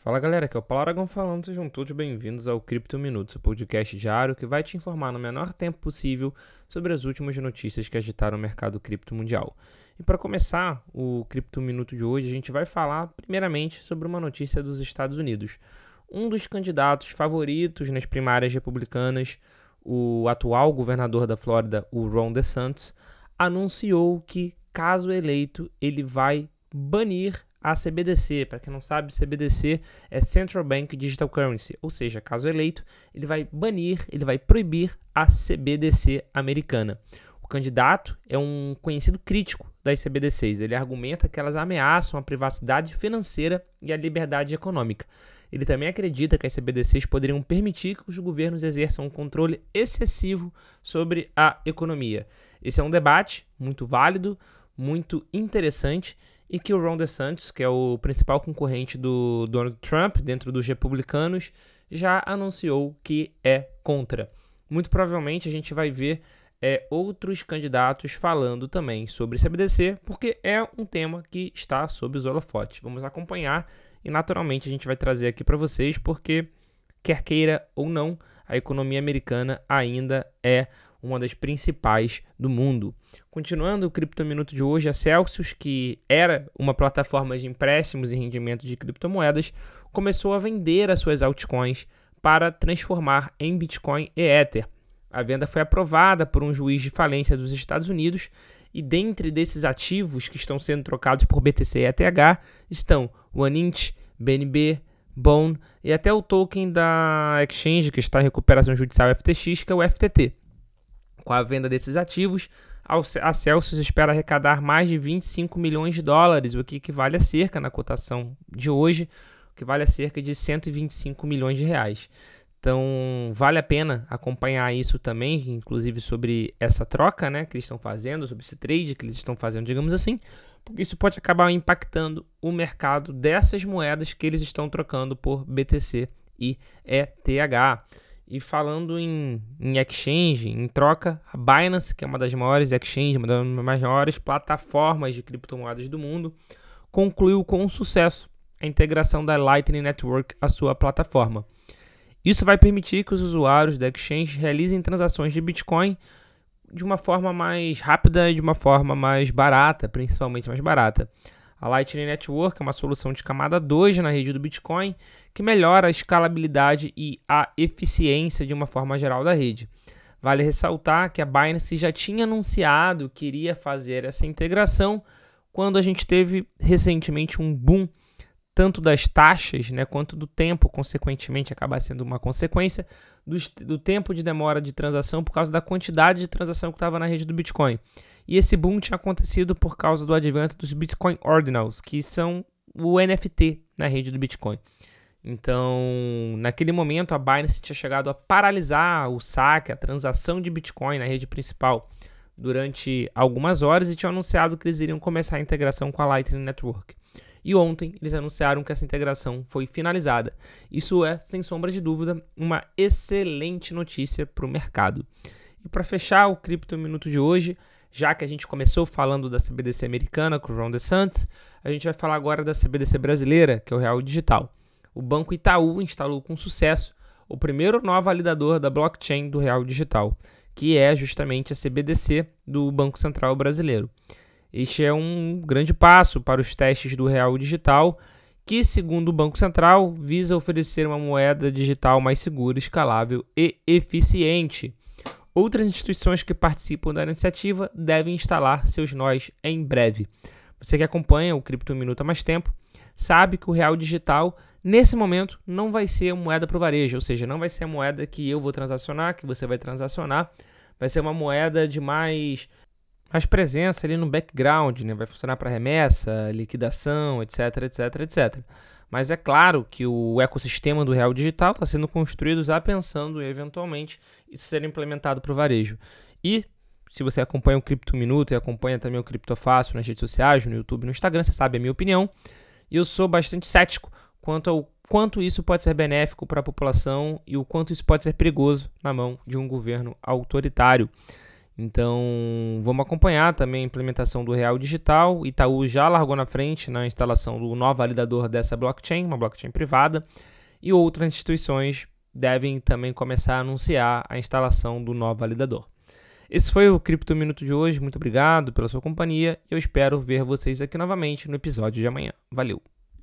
Fala galera, aqui é o Paulo Aragão falando, sejam todos bem-vindos ao Cripto Minutos, o podcast diário que vai te informar no menor tempo possível sobre as últimas notícias que agitaram o mercado cripto mundial. E para começar o Cripto Minuto de hoje, a gente vai falar primeiramente sobre uma notícia dos Estados Unidos. Um dos candidatos favoritos nas primárias republicanas, o atual governador da Flórida, o Ron DeSantis, anunciou que, caso eleito, ele vai banir a CBDC. Para quem não sabe, CBDC é Central Bank Digital Currency, ou seja, caso eleito, ele vai banir, ele vai proibir a CBDC americana. O candidato é um conhecido crítico das CBDCs. Ele argumenta que elas ameaçam a privacidade financeira e a liberdade econômica. Ele também acredita que as CBDCs poderiam permitir que os governos exerçam um controle excessivo sobre a economia. Esse é um debate muito válido, muito interessante e que o Ron DeSantis, que é o principal concorrente do Donald Trump dentro dos republicanos, já anunciou que é contra. Muito provavelmente a gente vai ver é, outros candidatos falando também sobre CBDC, porque é um tema que está sob os holofotes. Vamos acompanhar e naturalmente a gente vai trazer aqui para vocês, porque quer queira ou não, a economia americana ainda é uma das principais do mundo. Continuando o Cripto Minuto de hoje, a Celsius, que era uma plataforma de empréstimos e rendimento de criptomoedas, começou a vender as suas altcoins para transformar em Bitcoin e Ether. A venda foi aprovada por um juiz de falência dos Estados Unidos e dentre desses ativos que estão sendo trocados por BTC e ETH estão o Anint, BNB, Bone e até o token da exchange que está em recuperação judicial FTX, que é o FTT. Com a venda desses ativos, a Celsius espera arrecadar mais de 25 milhões de dólares, o que equivale a cerca, na cotação de hoje, o que vale a cerca de 125 milhões de reais. Então, vale a pena acompanhar isso também, inclusive sobre essa troca né, que eles estão fazendo, sobre esse trade que eles estão fazendo, digamos assim, porque isso pode acabar impactando o mercado dessas moedas que eles estão trocando por BTC e ETH. E falando em, em exchange, em troca, a Binance, que é uma das maiores exchanges, uma das maiores plataformas de criptomoedas do mundo, concluiu com sucesso a integração da Lightning Network à sua plataforma. Isso vai permitir que os usuários da exchange realizem transações de Bitcoin de uma forma mais rápida e de uma forma mais barata, principalmente mais barata. A Lightning Network é uma solução de camada 2 na rede do Bitcoin que melhora a escalabilidade e a eficiência de uma forma geral da rede. Vale ressaltar que a Binance já tinha anunciado que iria fazer essa integração quando a gente teve recentemente um boom tanto das taxas, né, quanto do tempo, consequentemente, acaba sendo uma consequência do, do tempo de demora de transação por causa da quantidade de transação que estava na rede do Bitcoin. E esse boom tinha acontecido por causa do advento dos Bitcoin Ordinals, que são o NFT na rede do Bitcoin. Então, naquele momento, a Binance tinha chegado a paralisar o saque, a transação de Bitcoin na rede principal durante algumas horas e tinham anunciado que eles iriam começar a integração com a Lightning Network. E ontem eles anunciaram que essa integração foi finalizada. Isso é, sem sombra de dúvida, uma excelente notícia para o mercado. E para fechar o Cripto Minuto de hoje, já que a gente começou falando da CBDC americana com o Ron DeSantis, a gente vai falar agora da CBDC brasileira, que é o Real Digital. O Banco Itaú instalou com sucesso o primeiro nó validador da blockchain do Real Digital, que é justamente a CBDC do Banco Central Brasileiro. Este é um grande passo para os testes do Real Digital, que, segundo o Banco Central, visa oferecer uma moeda digital mais segura, escalável e eficiente. Outras instituições que participam da iniciativa devem instalar seus nós em breve. Você que acompanha o Cripto Minuto há mais tempo, sabe que o real digital, nesse momento, não vai ser moeda para o varejo, ou seja, não vai ser a moeda que eu vou transacionar, que você vai transacionar, vai ser uma moeda de mais, mais presença ali no background, né? vai funcionar para remessa, liquidação, etc, etc, etc. Mas é claro que o ecossistema do real digital está sendo construído já pensando eventualmente isso ser implementado para o varejo. E se você acompanha o Cripto Minuto e acompanha também o Cripto Fácil nas redes sociais, no YouTube, no Instagram, você sabe a minha opinião. E eu sou bastante cético quanto ao quanto isso pode ser benéfico para a população e o quanto isso pode ser perigoso na mão de um governo autoritário. Então, vamos acompanhar também a implementação do Real Digital. Itaú já largou na frente na instalação do novo validador dessa blockchain, uma blockchain privada, e outras instituições devem também começar a anunciar a instalação do novo validador. Esse foi o Cripto Minuto de hoje. Muito obrigado pela sua companhia. Eu espero ver vocês aqui novamente no episódio de amanhã. Valeu!